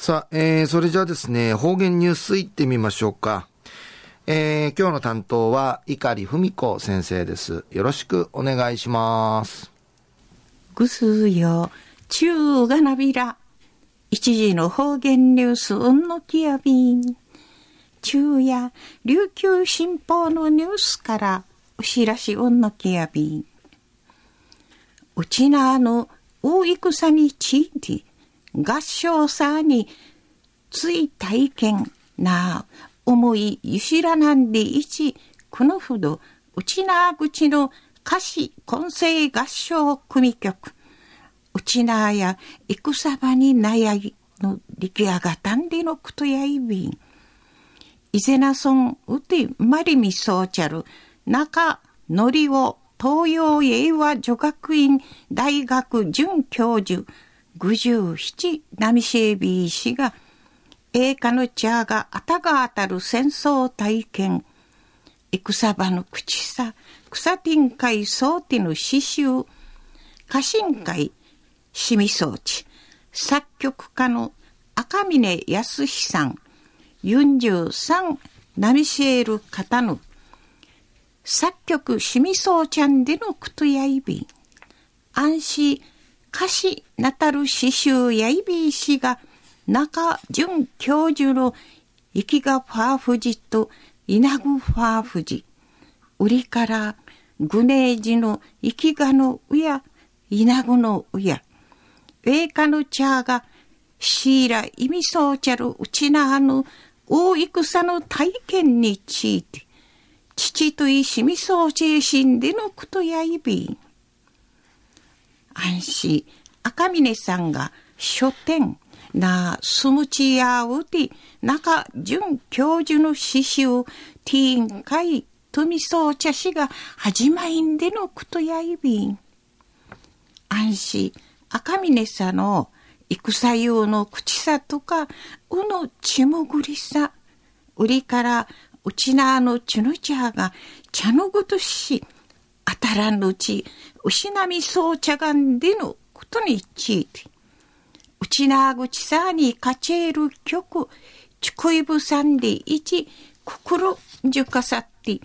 さあ、えー、それじゃあですね、方言ニュースいってみましょうか。えー、今日の担当は、碇文子先生です。よろしくお願いします。ぐすよ、中がなびら。一時の方言ニュース、うんのきやびん。中や、琉球新報のニュースから、おしらしうんのきやびん。うちなあの、大戦について、合唱さについ体験な思いゆしらなんでいちこのほどうちなぐちの歌詞混声合唱組曲。うちなや戦場に悩いの出来上がったんでのことやいびん。伊勢なそんうてまりみそうちゃる。中のりを東洋英和女学院大学准教授。57ナミシェービー氏が栄華の茶があたが当たる戦争体験。戦場の口さ草天会総手の刺繍。家臣会しみ装置。作曲家の赤峰康さん。43ナミシェール方の作曲しみそうちゃんでのくとやいび。安心歌詞なたる詩集やいびいしが中淳教授の生きがファーフジと稲ぐファーフジ売りからグネージの生きがのうや稲ぐのうや栄華の茶がシーラ意味そうちゃるうちなあの大戦の体験について父といしみそう精神でのことやいびん。安心赤峰さんが書店なスムチヤウティ中准教授の詩集ティーン会富そう茶師が始まりんでのことやいびん。安心赤峰さんの戦用の口さとかうのちもぐりさ売りからうちなのちぬちゃが茶のごとしあたらぬうち失みそう茶がんでのことについてうちなぐちさにかちえる曲ちくいぶさんでいちくくるじゅかさって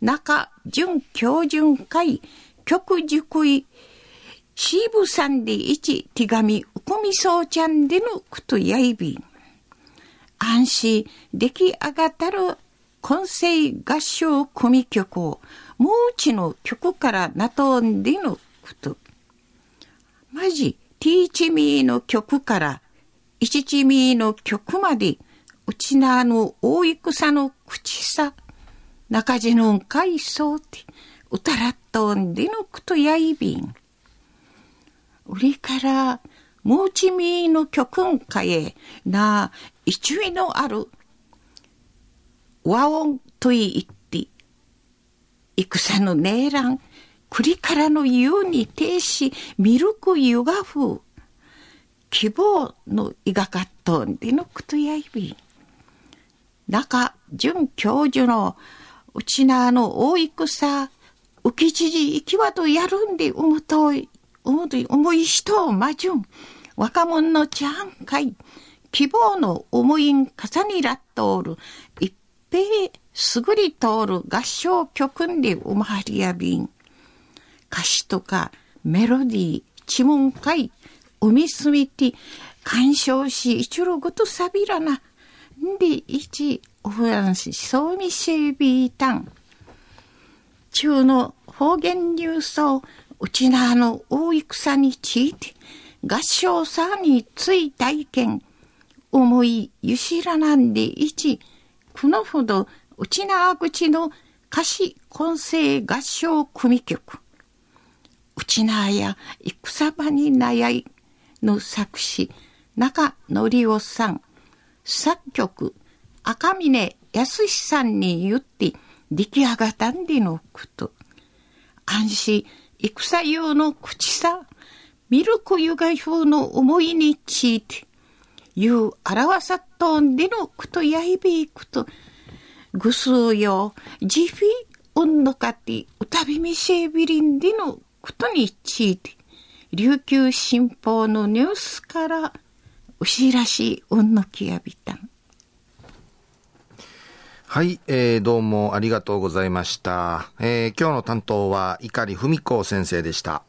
中準教準会曲じゅくいしぶさんでいち手紙うこみそうちゃんでのことやいび安心出来上がったる混声合唱組曲をもうちの曲からなとんでのこと。マジ、ティーチミーの曲から、イチチミーの曲まで、うちなの大戦の口さ、中地のんかいそうて、うたらっとんでのくとやいびん。売りから、もうちみーの曲んかえ、な、一位のある、和音といって、戦のねえらん、栗からの湯に停し、ミルク湯がふ希望のいがかっとんでのくとやいび。中、准教授のうちなあの大戦、浮き知事行きわとやるんでうむと、うむとい、重い人をまじゅん。若者のちゃんかい。希望の思いん重ねらっとおる。一平すぐり通る合唱曲んでうまはりやびん。歌詞とかメロディー、知文会、海すみて、鑑賞し、一路ごとさびらな。んで、一、おふらんし、そうみしびいたん。中の方言ニュースを、うちなの大戦について、合唱さについ体験、思いゆしらなんで一、このほど、うちな口の歌詞混声合唱組曲。うちなや戦場に悩いの作詞中則夫さん。作曲赤峰康さんに言って出来上がったんでのこと。安心戦用の口さミルク湯が風の思いについて言う表さっとんでのことやいべいくと。ぐすうよじフィうんのかってうたびみせびりんでのことについて、琉球新報のニュースから牛らしい運のきやびたん。はい、えー、どうもありがとうございました。えー、今日の担当は碇文子先生でした。